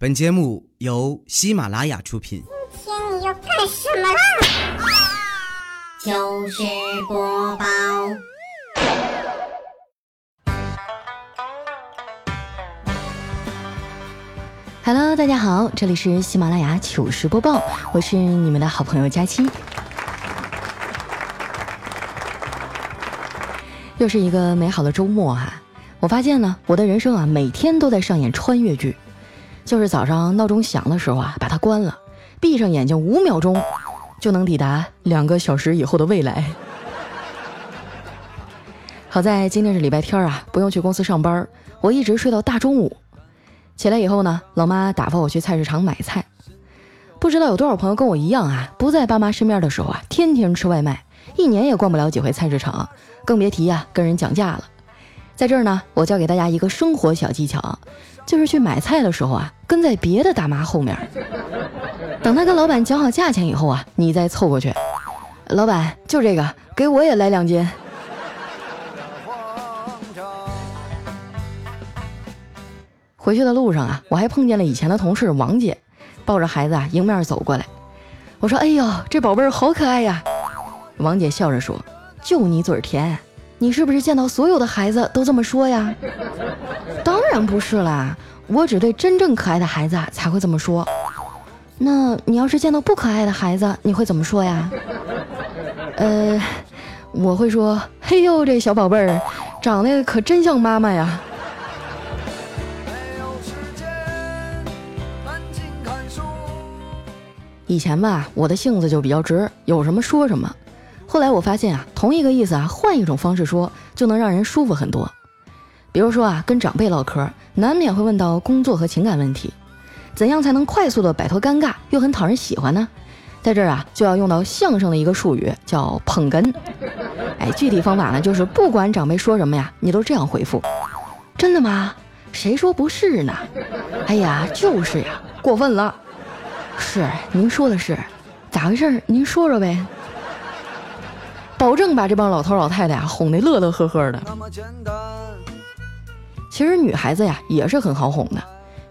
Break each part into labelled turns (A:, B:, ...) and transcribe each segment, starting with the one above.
A: 本节目由喜马拉雅出品。
B: 今天你要干什么啦？
C: 糗事播报
D: ，Hello，大家好，这里是喜马拉雅糗事播报，我是你们的好朋友佳期。又是一个美好的周末哈、我发现呢，我的人生啊，每天都在上演穿越剧。就是早上闹钟响的时候啊，把它关了，闭上眼睛五秒钟，就能抵达两个小时以后的未来。好在今天是礼拜天啊，不用去公司上班，我一直睡到大中午。起来以后呢，老妈打发我去菜市场买菜。不知道有多少朋友跟我一样啊，不在爸妈身边的时候啊，天天吃外卖，一年也逛不了几回菜市场，更别提呀、跟人讲价了。在这儿呢，我教给大家一个生活小技巧，就是去买菜的时候啊，跟在别的大妈后面，等他跟老板讲好价钱以后啊，你再凑过去。老板，就这个，给我也来两斤。回去的路上啊，我还碰见了以前的同事王姐，抱着孩子啊迎面走过来。我说：“哎呦，这宝贝儿好可爱呀！”王姐笑着说：“就你嘴甜，你是不是见到所有的孩子都这么说呀？” 当然不是啦，我只对真正可爱的孩子啊才会这么说。那你要是见到不可爱的孩子，你会怎么说呀？呃，我会说：“嘿呦，这小宝贝儿长得可真像妈妈呀。”以前吧，我的性子就比较直，有什么说什么。后来我发现啊，同一个意思啊，换一种方式说，就能让人舒服很多。比如说啊，跟长辈唠嗑，难免会问到工作和情感问题，怎样才能快速的摆脱尴尬，又很讨人喜欢呢？在这儿啊，就要用到相声的一个术语，叫捧哏。哎，具体方法呢，就是不管长辈说什么呀，你都这样回复：真的吗？谁说不是呢？哎呀，就是呀，过分了。是，您说的是，咋回事？您说说呗。保证把这帮老头老太太呀哄得乐乐呵呵的。其实女孩子呀也是很好哄的，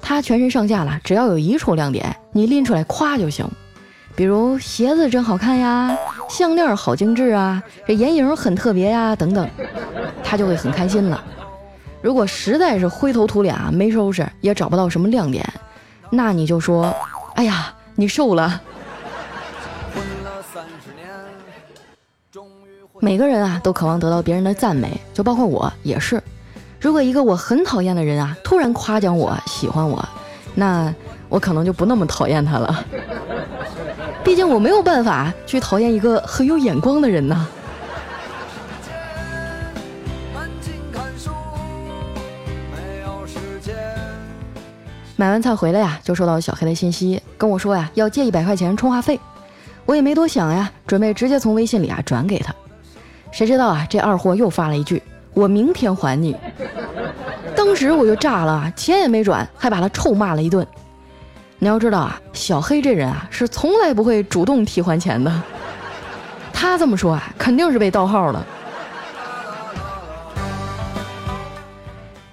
D: 她全身上下了，只要有一处亮点，你拎出来夸就行。比如鞋子真好看呀，项链好精致啊，这眼影很特别呀，等等，她就会很开心了。如果实在是灰头土脸啊，没收拾，也找不到什么亮点，那你就说，哎呀，你瘦了。每个人啊都渴望得到别人的赞美，就包括我也是。如果一个我很讨厌的人啊突然夸奖我、喜欢我，那我可能就不那么讨厌他了。毕竟我没有办法去讨厌一个很有眼光的人呐。买完菜回来呀，就收到小黑的信息，跟我说呀要借一百块钱充话费。我也没多想呀，准备直接从微信里啊转给他。谁知道啊，这二货又发了一句：“我明天还你。”当时我就炸了，钱也没转，还把他臭骂了一顿。你要知道啊，小黑这人啊是从来不会主动提还钱的。他这么说啊，肯定是被盗号了。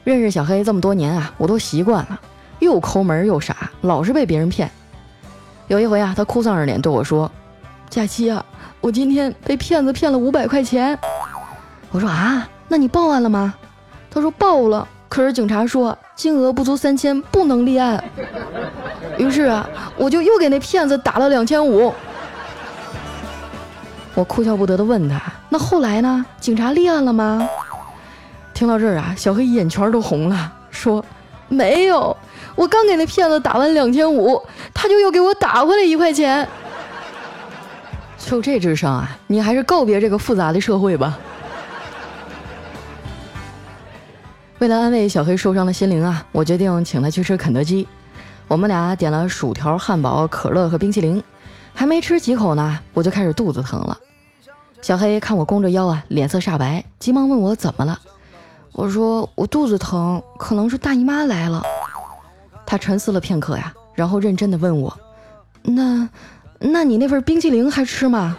D: 认识小黑这么多年啊，我都习惯了，又抠门又傻，老是被别人骗。有一回啊，他哭丧着脸对我说：“佳期啊，我今天被骗子骗了五百块钱。”我说：“啊，那你报案了吗？”他说：“报了，可是警察说金额不足三千不能立案。”于是啊，我就又给那骗子打了两千五。我哭笑不得的问他：“那后来呢？警察立案了吗？”听到这儿啊，小黑眼圈都红了，说：“没有，我刚给那骗子打完两千五，他就又给我打回来一块钱。就这智商啊，你还是告别这个复杂的社会吧。”为了安慰小黑受伤的心灵啊，我决定请他去吃肯德基。我们俩点了薯条、汉堡、可乐和冰淇淋，还没吃几口呢，我就开始肚子疼了。小黑看我弓着腰啊，脸色煞白，急忙问我怎么了。我说我肚子疼，可能是大姨妈来了。他沉思了片刻呀，然后认真的问我：“那，那你那份冰淇淋还吃吗？”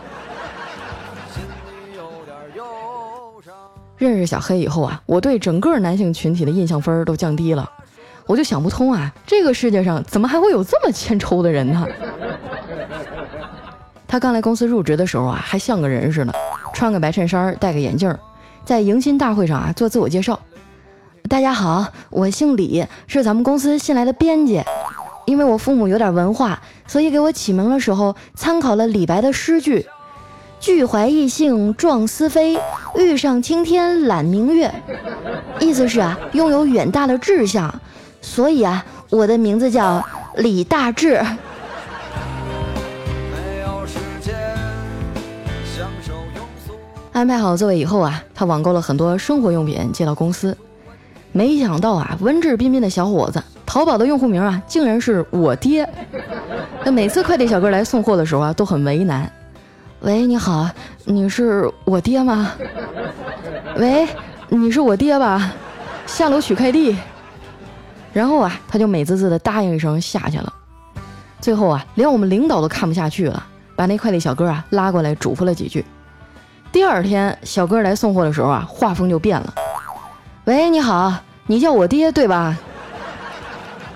D: 认识小黑以后啊，我对整个男性群体的印象分都降低了。我就想不通啊，这个世界上怎么还会有这么欠抽的人呢？他刚来公司入职的时候啊，还像个人似的，穿个白衬衫，戴个眼镜，在迎新大会上啊做自我介绍。大家好，我姓李，是咱们公司新来的编辑。因为我父母有点文化，所以给我起名的时候参考了李白的诗句：“俱怀逸兴壮思飞，欲上青天揽明月。”意思是啊，拥有远大的志向，所以啊，我的名字叫李大志。安排好座位以后啊，他网购了很多生活用品寄到公司。没想到啊，文质彬彬的小伙子，淘宝的用户名啊，竟然是我爹。那每次快递小哥来送货的时候啊，都很为难。喂，你好，你是我爹吗？喂，你是我爹吧？下楼取快递。然后啊，他就美滋滋的答应一声下去了。最后啊，连我们领导都看不下去了，把那快递小哥啊拉过来嘱咐了几句。第二天，小哥来送货的时候啊，画风就变了。喂，你好，你叫我爹对吧？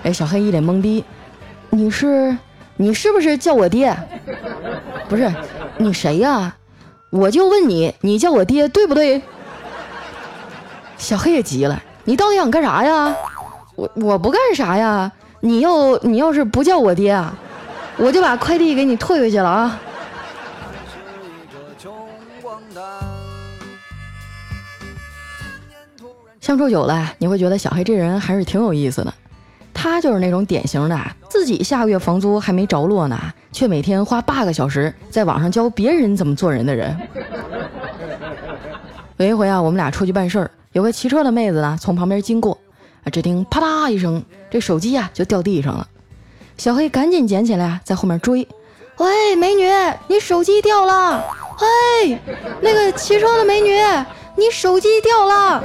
D: 哎，小黑一脸懵逼，你是你是不是叫我爹？不是，你谁呀？我就问你，你叫我爹对不对？小黑也急了，你到底想干啥呀？我我不干啥呀，你要你要是不叫我爹，我就把快递给你退回去了啊。相处久了，你会觉得小黑这人还是挺有意思的。他就是那种典型的，自己下个月房租还没着落呢，却每天花八个小时在网上教别人怎么做人的人。有一回啊，我们俩出去办事儿，有个骑车的妹子呢从旁边经过，啊，只听啪嗒一声，这手机呀就掉地上了。小黑赶紧捡起来，在后面追。喂，美女，你手机掉了！嘿，那个骑车的美女。你手机掉了，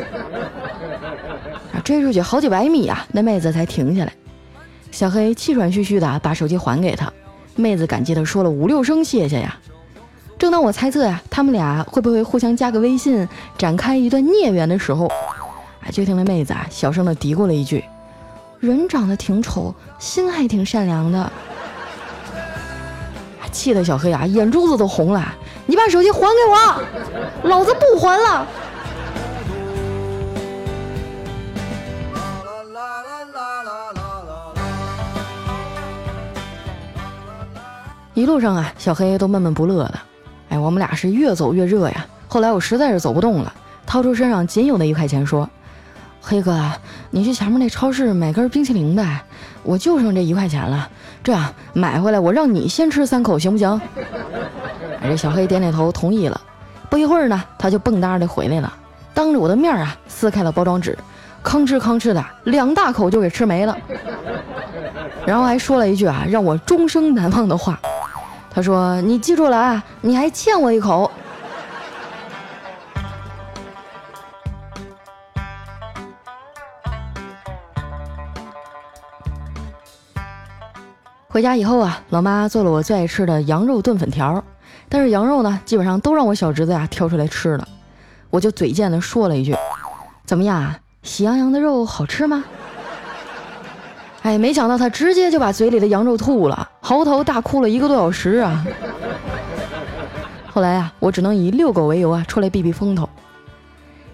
D: 追出去好几百米啊，那妹子才停下来。小黑气喘吁吁的把手机还给她，妹子感激的说了五六声谢谢呀。正当我猜测呀，他们俩会不会互相加个微信，展开一段孽缘的时候，啊，就听那妹子啊小声的嘀咕了一句：“人长得挺丑，心还挺善良的。”气得小黑啊眼珠子都红了。你把手机还给我，老子不还了。一路上啊，小黑都闷闷不乐的。哎，我们俩是越走越热呀。后来我实在是走不动了，掏出身上仅有的一块钱说：“黑哥，你去前面那超市买根冰淇淋呗，我就剩这一块钱了。这样买回来，我让你先吃三口，行不行？”哎，这小黑点点头同意了。不一会儿呢，他就蹦跶的回来了，当着我的面啊，撕开了包装纸，吭哧吭哧的两大口就给吃没了。然后还说了一句啊，让我终生难忘的话。他说：“你记住了啊，你还欠我一口。”回家以后啊，老妈做了我最爱吃的羊肉炖粉条，但是羊肉呢，基本上都让我小侄子呀挑出来吃了。我就嘴贱的说了一句：“怎么样，喜羊羊的肉好吃吗？”哎，没想到他直接就把嘴里的羊肉吐了，嚎啕大哭了一个多小时啊！后来啊，我只能以遛狗为由啊，出来避避风头。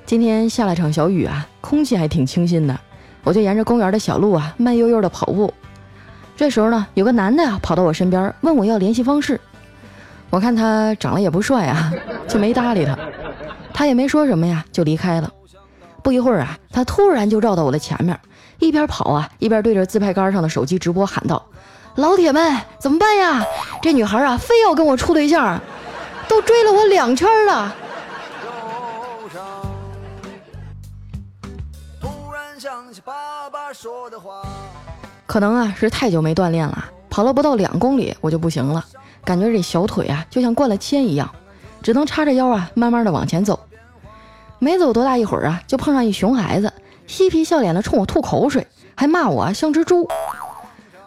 D: 今天下了场小雨啊，空气还挺清新的，我就沿着公园的小路啊，慢悠悠的跑步。这时候呢，有个男的呀跑到我身边，问我要联系方式。我看他长得也不帅啊，就没搭理他。他也没说什么呀，就离开了。不一会儿啊，他突然就绕到我的前面。一边跑啊，一边对着自拍杆上的手机直播喊道：“老铁们，怎么办呀？这女孩啊，非要跟我处对象，都追了我两圈了。”可能啊是太久没锻炼了，跑了不到两公里我就不行了，感觉这小腿啊就像灌了铅一样，只能叉着腰啊慢慢的往前走。没走多大一会儿啊，就碰上一熊孩子。嬉皮笑脸的冲我吐口水，还骂我像只猪。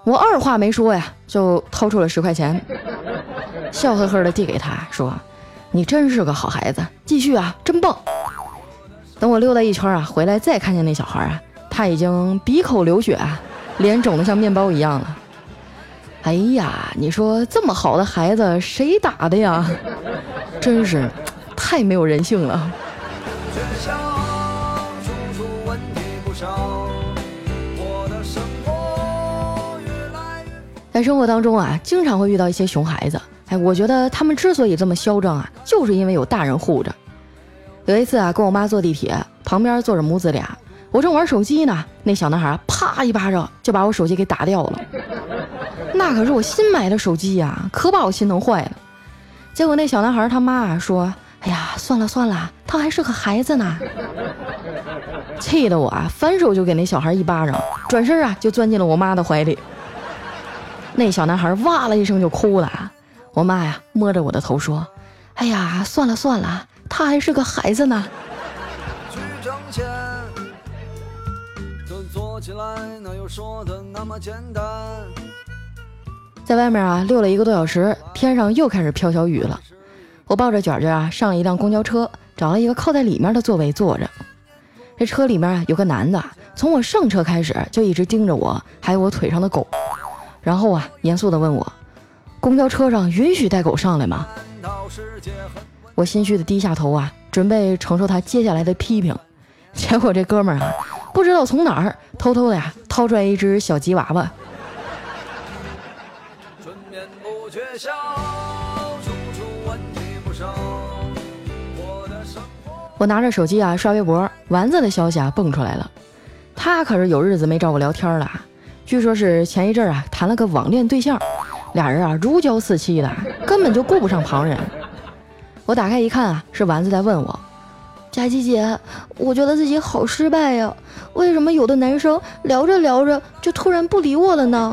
D: 我二话没说呀，就掏出了十块钱，笑呵呵的递给他，说：“你真是个好孩子，继续啊，真棒。”等我溜达一圈啊，回来再看见那小孩啊，他已经鼻口流血啊，脸肿得像面包一样了。哎呀，你说这么好的孩子谁打的呀？真是太没有人性了。在生活当中啊，经常会遇到一些熊孩子。哎，我觉得他们之所以这么嚣张啊，就是因为有大人护着。有一次啊，跟我妈坐地铁，旁边坐着母子俩，我正玩手机呢，那小男孩啪一巴掌就把我手机给打掉了。那可是我新买的手机呀，可把我心疼坏了。结果那小男孩他妈说：“哎呀，算了算了，他还是个孩子呢。”气得我啊，反手就给那小孩一巴掌，转身啊就钻进了我妈的怀里。那小男孩哇了一声就哭了，我妈呀摸着我的头说：“哎呀，算了算了，他还是个孩子呢。”在外面啊溜了一个多小时，天上又开始飘小雨了。我抱着卷卷啊上了一辆公交车，找了一个靠在里面的座位坐着。这车里面啊有个男的，从我上车开始就一直盯着我，还有我腿上的狗。然后啊，严肃地问我：“公交车上允许带狗上来吗？”我心虚的低下头啊，准备承受他接下来的批评。结果这哥们儿啊，不知道从哪儿偷偷的呀掏出来一只小吉娃娃。我拿着手机啊刷微博，丸子的消息啊蹦出来了，他可是有日子没找我聊天了。据说，是前一阵啊谈了个网恋对象，俩人啊如胶似漆的，根本就顾不上旁人。我打开一看啊，是丸子在问我：“佳琪姐，我觉得自己好失败呀，为什么有的男生聊着聊着就突然不理我了呢？”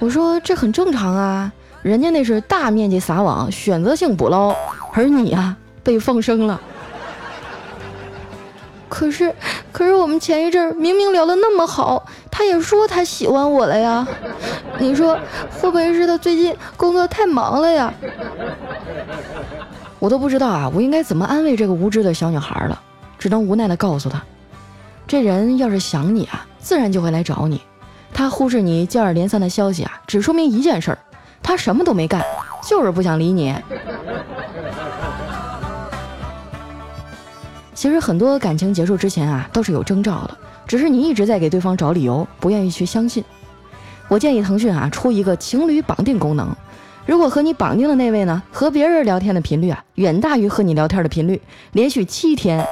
D: 我说：“这很正常啊，人家那是大面积撒网，选择性捕捞，而你啊被放生了。”可是，可是我们前一阵明明聊得那么好，他也说他喜欢我了呀。你说会不会是他最近工作太忙了呀？我都不知道啊，我应该怎么安慰这个无知的小女孩了，只能无奈的告诉她，这人要是想你啊，自然就会来找你。他忽视你接二连三的消息啊，只说明一件事儿，他什么都没干，就是不想理你。其实很多感情结束之前啊，都是有征兆的，只是你一直在给对方找理由，不愿意去相信。我建议腾讯啊出一个情侣绑定功能，如果和你绑定的那位呢和别人聊天的频率啊远大于和你聊天的频率，连续七天啊，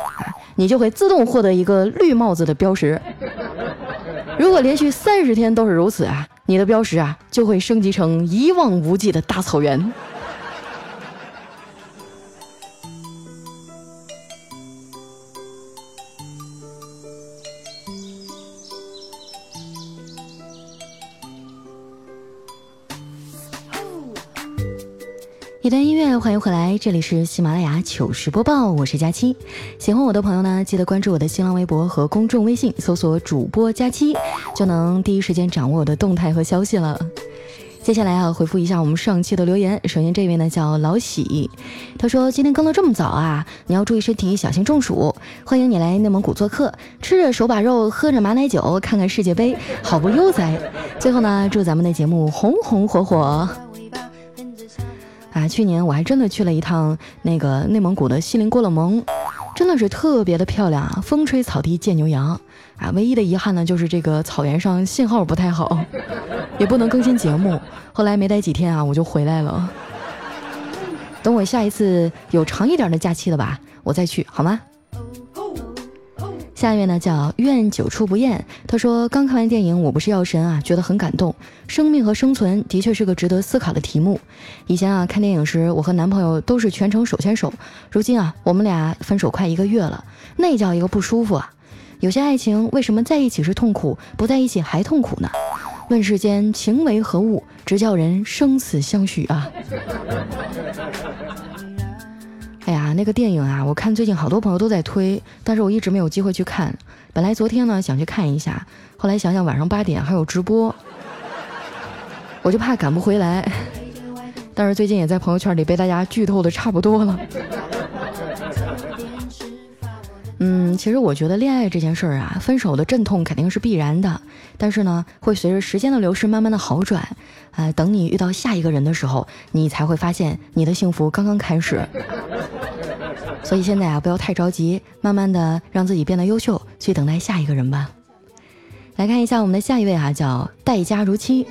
D: 你就会自动获得一个绿帽子的标识。如果连续三十天都是如此啊，你的标识啊就会升级成一望无际的大草原。一段音乐，欢迎回来，这里是喜马拉雅糗事播报，我是佳期。喜欢我的朋友呢，记得关注我的新浪微博和公众微信，搜索主播佳期，就能第一时间掌握我的动态和消息了。接下来啊，回复一下我们上期的留言。首先这位呢叫老喜，他说今天更的这么早啊，你要注意身体，小心中暑。欢迎你来内蒙古做客，吃着手把肉，喝着马奶酒，看看世界杯，好不悠哉。最后呢，祝咱们的节目红红火火。啊，去年我还真的去了一趟那个内蒙古的锡林郭勒盟，真的是特别的漂亮啊，风吹草低见牛羊啊。唯一的遗憾呢，就是这个草原上信号不太好，也不能更新节目。后来没待几天啊，我就回来了。等我下一次有长一点的假期了吧，我再去好吗？下一位呢叫愿久处不厌，他说刚看完电影《我不是药神》啊，觉得很感动。生命和生存的确是个值得思考的题目。以前啊看电影时，我和男朋友都是全程手牵手，如今啊我们俩分手快一个月了，那叫一个不舒服啊！有些爱情为什么在一起是痛苦，不在一起还痛苦呢？问世间情为何物，直叫人生死相许啊！哎呀，那个电影啊，我看最近好多朋友都在推，但是我一直没有机会去看。本来昨天呢想去看一下，后来想想晚上八点还有直播，我就怕赶不回来。但是最近也在朋友圈里被大家剧透的差不多了。嗯，其实我觉得恋爱这件事儿啊，分手的阵痛肯定是必然的，但是呢，会随着时间的流逝慢慢的好转。呃，等你遇到下一个人的时候，你才会发现你的幸福刚刚开始。所以现在啊，不要太着急，慢慢的让自己变得优秀，去等待下一个人吧。来看一下我们的下一位啊，叫待佳如期。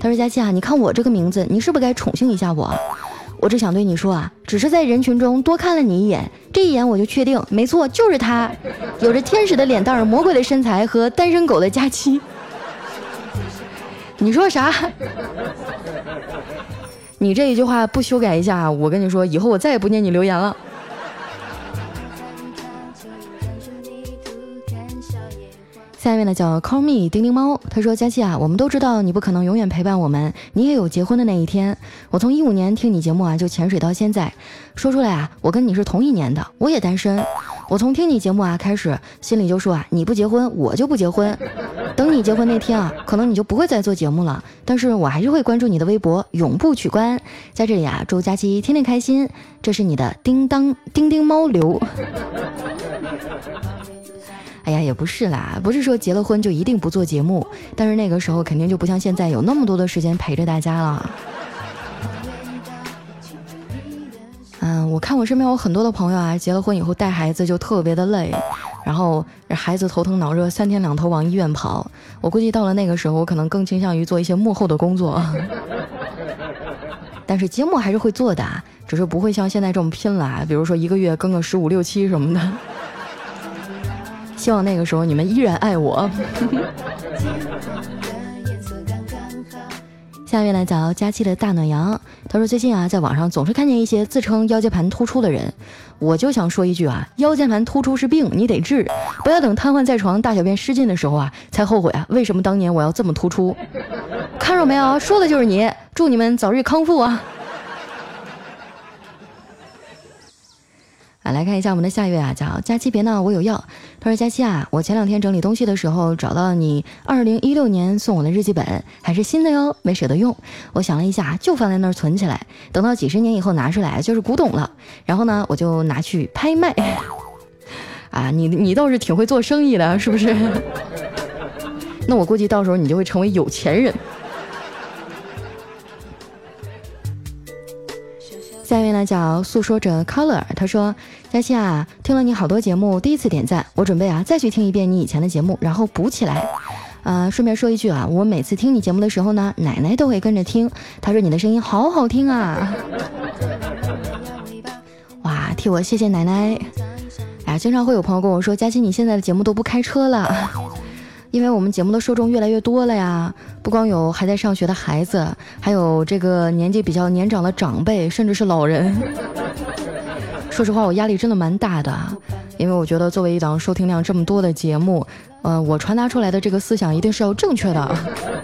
D: 他说：“佳期啊，你看我这个名字，你是不是该宠幸一下我？”我只想对你说啊，只是在人群中多看了你一眼，这一眼我就确定，没错，就是他，有着天使的脸蛋儿、魔鬼的身材和单身狗的假期。你说啥？你这一句话不修改一下，我跟你说，以后我再也不念你留言了。下一位呢叫 Call Me 叮叮猫，他说：“佳期啊，我们都知道你不可能永远陪伴我们，你也有结婚的那一天。我从一五年听你节目啊，就潜水到现在。说出来啊，我跟你是同一年的，我也单身。我从听你节目啊开始，心里就说啊，你不结婚，我就不结婚。等你结婚那天啊，可能你就不会再做节目了，但是我还是会关注你的微博，永不取关。在这里啊，祝佳期天天开心。这是你的叮当叮叮猫流。”哎呀，也不是啦，不是说结了婚就一定不做节目，但是那个时候肯定就不像现在有那么多的时间陪着大家了。嗯，我看我身边有很多的朋友啊，结了婚以后带孩子就特别的累，然后孩子头疼脑热，三天两头往医院跑。我估计到了那个时候，我可能更倾向于做一些幕后的工作，但是节目还是会做的，只是不会像现在这么拼了，比如说一个月更个十五六期什么的。希望那个时候你们依然爱我。下面来找佳期的大暖阳，他说最近啊，在网上总是看见一些自称腰间盘突出的人，我就想说一句啊，腰间盘突出是病，你得治，不要等瘫痪在床、大小便失禁的时候啊，才后悔啊，为什么当年我要这么突出？看着没有，说的就是你，祝你们早日康复啊！啊，来看一下我们的下一位啊，叫佳期，别闹，我有药。他说：“佳期啊，我前两天整理东西的时候找到你二零一六年送我的日记本，还是新的哟，没舍得用。我想了一下，就放在那儿存起来，等到几十年以后拿出来就是古董了。然后呢，我就拿去拍卖。啊，你你倒是挺会做生意的，是不是？那我估计到时候你就会成为有钱人。”下一位呢叫诉说着 Color，他说：“佳期啊，听了你好多节目，第一次点赞，我准备啊再去听一遍你以前的节目，然后补起来。啊，顺便说一句啊，我每次听你节目的时候呢，奶奶都会跟着听。她说你的声音好好听啊，哇，替我谢谢奶奶。哎，经常会有朋友跟我说，佳期你现在的节目都不开车了。”因为我们节目的受众越来越多了呀，不光有还在上学的孩子，还有这个年纪比较年长的长辈，甚至是老人。说实话，我压力真的蛮大的，因为我觉得作为一档收听量这么多的节目，嗯，我传达出来的这个思想一定是要正确的，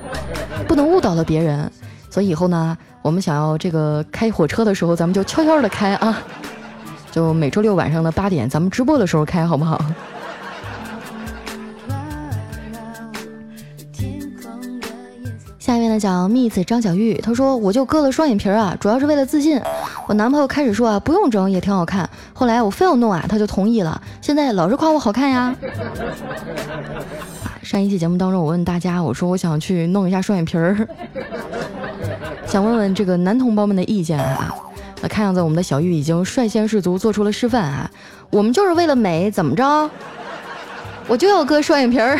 D: 不能误导了别人。所以以后呢，我们想要这个开火车的时候，咱们就悄悄的开啊，就每周六晚上的八点，咱们直播的时候开，好不好？呢叫蜜子张小玉，她说我就割了双眼皮啊，主要是为了自信。我男朋友开始说啊不用整也挺好看，后来我非要弄啊，他就同意了。现在老是夸我好看呀。上一期节目当中，我问大家，我说我想去弄一下双眼皮儿，想问问这个男同胞们的意见啊。那看样子我们的小玉已经率先士卒做出了示范啊，我们就是为了美，怎么着？我就要割双眼皮儿。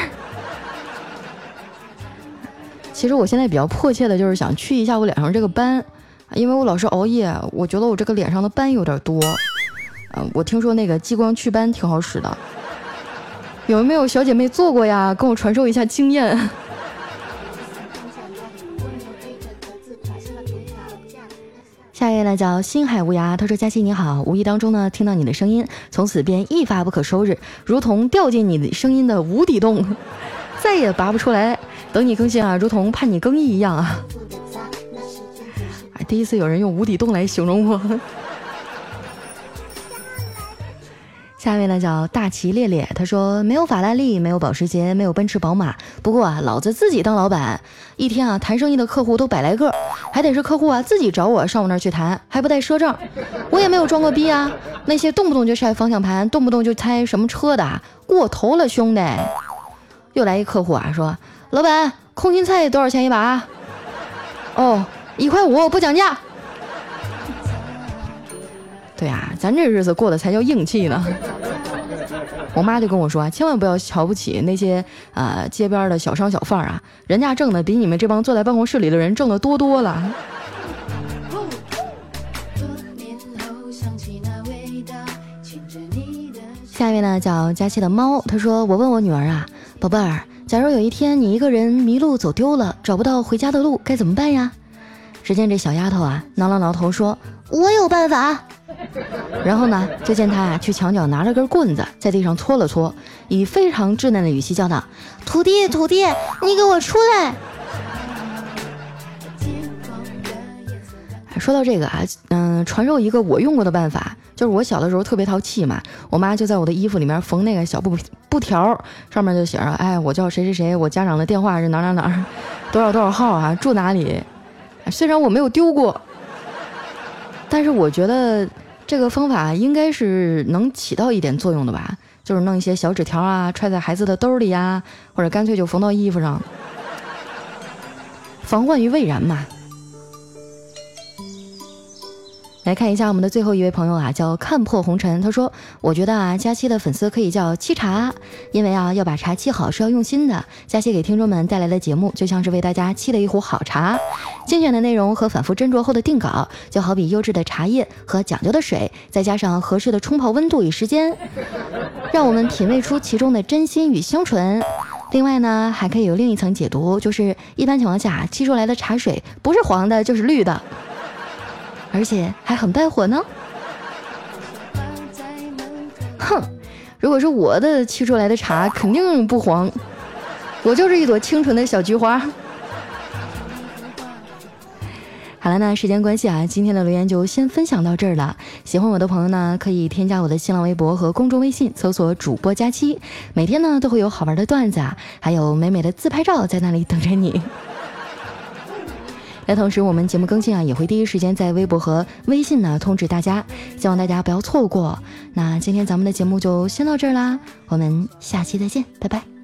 D: 其实我现在比较迫切的就是想去一下我脸上这个斑，因为我老是熬夜，我觉得我这个脸上的斑有点多。嗯，我听说那个激光祛斑挺好使的，有没有小姐妹做过呀？跟我传授一下经验。下一位呢叫星海无涯，他说：“佳琪你好，无意当中呢听到你的声音，从此便一发不可收拾，如同掉进你的声音的无底洞，再也拔不出来。”等你更新啊，如同盼你更衣一样啊！哎，第一次有人用无底洞来形容我。下面呢叫大旗烈烈，他说没有法拉利，没有保时捷，没有奔驰宝马，不过啊，老子自己当老板，一天啊谈生意的客户都百来个，还得是客户啊自己找我上我那儿去谈，还不带赊账，我也没有装过逼啊。那些动不动就晒方向盘，动不动就猜什么车的，过头了，兄弟。又来一客户啊，说老板，空心菜多少钱一把？哦，一块五，不讲价。对呀，咱这日子过得才叫硬气呢。我妈就跟我说，千万不要瞧不起那些呃街边的小商小贩啊，人家挣的比你们这帮坐在办公室里的人挣的多多了。下一位呢叫佳期的猫，他说我问我女儿啊，宝贝儿，假如有一天你一个人迷路走丢了，找不到回家的路，该怎么办呀？只见这小丫头啊，挠了挠头说，我有办法。然后呢，就见他啊去墙角拿了根棍子，在地上搓了搓，以非常稚嫩的语气叫道：“土地，土地，你给我出来！”说到这个啊，嗯，传授一个我用过的办法，就是我小的时候特别淘气嘛，我妈就在我的衣服里面缝那个小布布条，上面就写着：“哎，我叫谁谁谁，我家长的电话是哪哪哪，多少多少号啊，住哪里。”虽然我没有丢过，但是我觉得。这个方法应该是能起到一点作用的吧，就是弄一些小纸条啊，揣在孩子的兜里呀，或者干脆就缝到衣服上，防患于未然嘛。来看一下我们的最后一位朋友啊，叫看破红尘。他说：“我觉得啊，佳期的粉丝可以叫沏茶，因为啊，要把茶沏好是要用心的。佳期给听众们带来的节目，就像是为大家沏了一壶好茶。精选的内容和反复斟酌后的定稿，就好比优质的茶叶和讲究的水，再加上合适的冲泡温度与时间，让我们品味出其中的真心与香醇。另外呢，还可以有另一层解读，就是一般情况下沏出来的茶水不是黄的，就是绿的。”而且还很带火呢。哼，如果是我的沏出来的茶，肯定不黄。我就是一朵清纯的小菊花。好了，那时间关系啊，今天的留言就先分享到这儿了。喜欢我的朋友呢，可以添加我的新浪微博和公众微信，搜索“主播佳期”，每天呢都会有好玩的段子啊，还有美美的自拍照在那里等着你。那同时，我们节目更新啊，也会第一时间在微博和微信呢通知大家，希望大家不要错过。那今天咱们的节目就先到这儿啦，我们下期再见，拜拜。